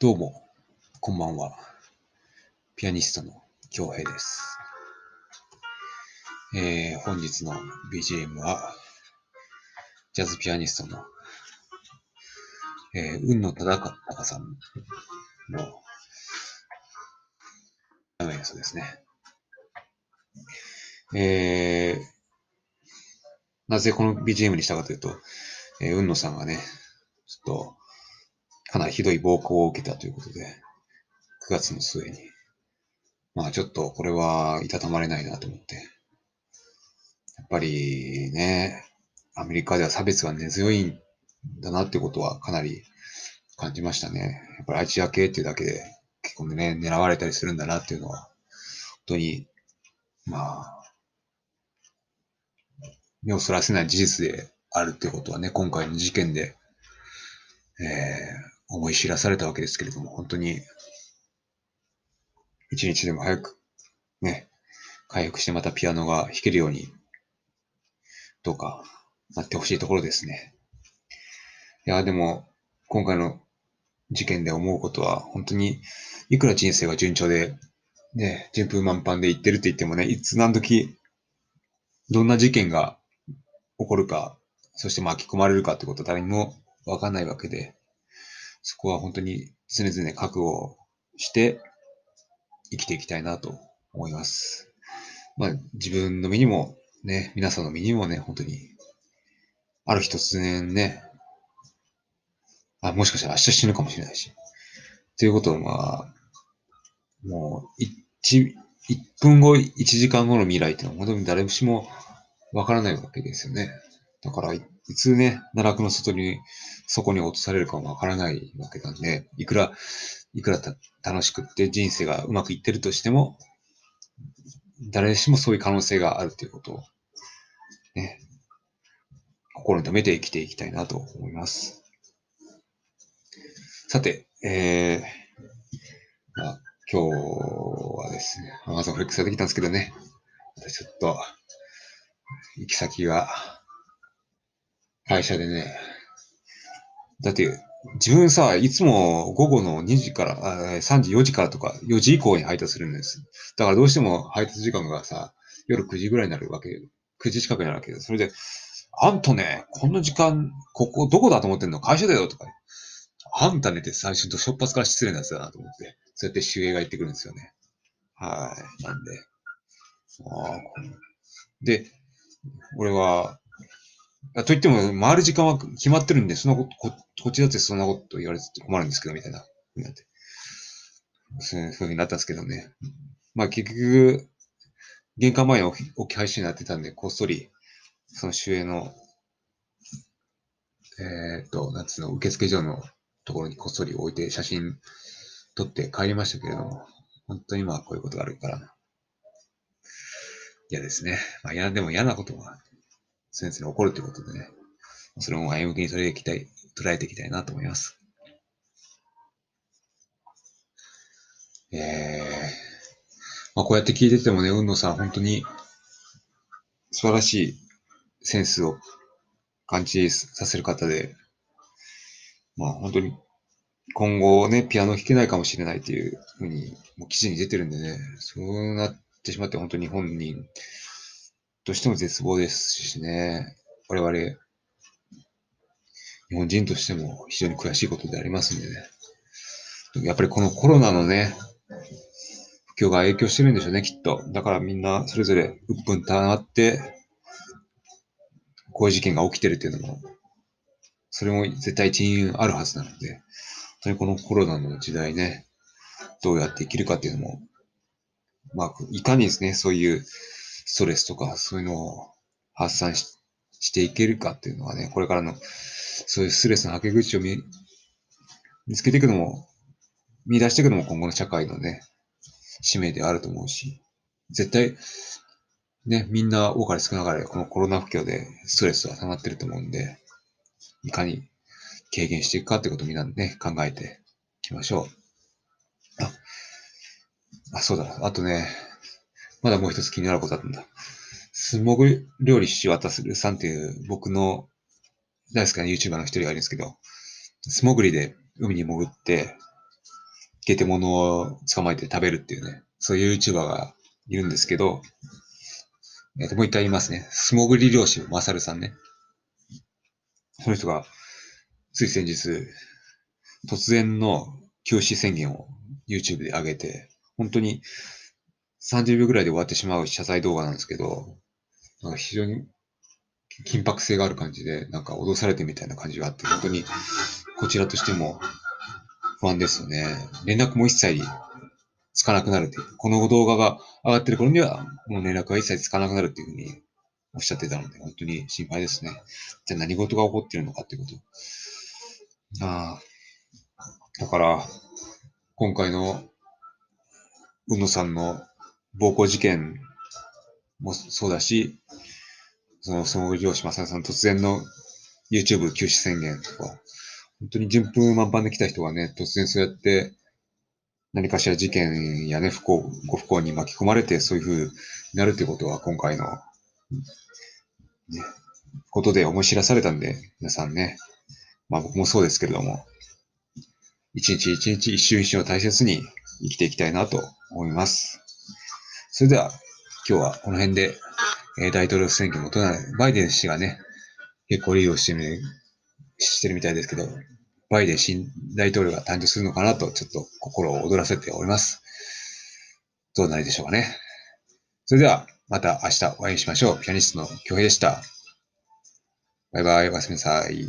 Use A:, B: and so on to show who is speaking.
A: どうも、こんばんは。ピアニストの京平です。えー、本日の BGM は、ジャズピアニストの、えー、雲野忠敬さんの、生演奏ですね。えー、なぜこの BGM にしたかというと、えー、雲野さんがね、ちょっと、かなりひどい暴行を受けたということで、9月の末に。まあちょっとこれはいたたまれないなと思って。やっぱりね、アメリカでは差別が根強いんだなってことはかなり感じましたね。やっぱりアジア系っていうだけで結構ね、狙われたりするんだなっていうのは、本当に、まあ、目をそらせない事実であるってことはね、今回の事件で、えー、思い知らされたわけですけれども、本当に、一日でも早く、ね、回復してまたピアノが弾けるように、どうか、なってほしいところですね。いや、でも、今回の事件で思うことは、本当に、いくら人生が順調で、ね、順風満帆で言ってるって言ってもね、いつ何時、どんな事件が起こるか、そして巻き込まれるかってことは誰にもわかんないわけで、そこは本当に常々覚悟して生きていきたいなと思います。まあ自分の身にもね、皆さんの身にもね、本当に、ある日突然ね、あ、もしかしたら明日死ぬかもしれないし。ということは、まあ、もう、一、一分後、一時間後の未来っていうのは本当に誰しもわからないわけですよね。だから、いつね、奈落の外に、そこに落とされるかもわからないわけなんで、いくら、いくら楽しくって人生がうまくいってるとしても、誰しもそういう可能性があるということを、ね、心に留めて生きていきたいなと思います。さて、えー、まあ、今日はですね、Amazon フレックスができたんですけどね、私ちょっと、行き先が、会社でね、だって、自分さ、いつも午後の2時から、3時、4時からとか、4時以降に配達するんです。だからどうしても配達時間がさ、夜9時ぐらいになるわけ、9時近くになるわけで、それで、あんたね、この時間、ここどこだと思ってんの？会社だよとか、あんたねって最初と初発から失礼なやつだなと思って、そうやって守衛が言ってくるんですよね。はい。なんで。で、俺は、と言っても、回る時間は決まってるんで、そんなこと、ここっちだってそんなこと言われて困るんですけど、みたいな。なってそういうふうになったんですけどね。まあ結局、玄関前に置き置き配信になってたんで、こっそり、その守衛の、えー、っと、なんつうの、受付所のところにこっそり置いて写真撮って帰りましたけれども、本当にまあこういうことがあるから、嫌ですね。まあ嫌でも嫌なことは、先生に起こるということでね、それも前向きに捉えていきたい、捉えていきたいなと思います。ええまあこうやって聞いててもね、雲野さん本当に素晴らしいセンスを感じさせる方で、まあ本当に今後ね、ピアノ弾けないかもしれないというふうに、もう記事に出てるんでね、そうなってしまって本当に本人としても絶望ですしね、我々、日本人としても非常に悔しいことでありますんでね。やっぱりこのコロナのね、不況が影響してるんでしょうね、きっと。だからみんなそれぞれ鬱憤たまって、こういう事件が起きてるっていうのも、それも絶対一因あるはずなので、本当にこのコロナの時代ね、どうやって生きるかっていうのも、まあ、いかにですね、そういうストレスとかそういうのを発散ししていけるかっていうのはね、これからのそういうストレスのはけ口を見見つけていくのも、見出していくのも今後の社会のね、使命であると思うし、絶対、ね、みんな多かれ少なかれこのコロナ不況でストレスは溜まってると思うんで、いかに軽減していくかってことをみんなね、考えていきましょう。あ、あそうだ。あとね、まだもう一つ気になることあったんだ。スモグ料理し渡するさんっていう僕の大好きな YouTuber の一人がいるんですけど、素潜りで海に潜って、ゲテモノを捕まえて食べるっていうね、そういう YouTuber がいるんですけど、えっ、と、もう一回言いますね。素潜り漁師、マサルさんね。その人が、つい先日、突然の休止宣言を YouTube で上げて、本当に30秒ぐらいで終わってしまう謝罪動画なんですけど、なんか非常に緊迫性がある感じで、なんか脅されてみたいな感じがあって、本当にこちらとしても不安ですよね。連絡も一切つかなくなるっていう。この動画が上がってる頃には、もう連絡が一切つかなくなるっていうふうにおっしゃってたので、本当に心配ですね。じゃあ何事が起こってるのかっていうこと。ああ。だから、今回の、う野さんの暴行事件もそうだし、その、その上司正さん突然の YouTube 休止宣言とか、本当に順風満帆で来た人がね、突然そうやって何かしら事件やね、不幸、ご不幸に巻き込まれてそういう風になるということは今回の、ね、ことで思い知らされたんで、皆さんね、まあ僕もそうですけれども、一日一日一瞬一瞬を大切に生きていきたいなと思います。それでは今日はこの辺で、えー、大統領選挙もとない、バイデン氏がね、結構リードしてる、してるみたいですけど、バイデン新大統領が誕生するのかなと、ちょっと心を躍らせております。どうなりでしょうかね。それでは、また明日お会いしましょう。ピアニストの京平でした。バイバイ、おやすみなさい。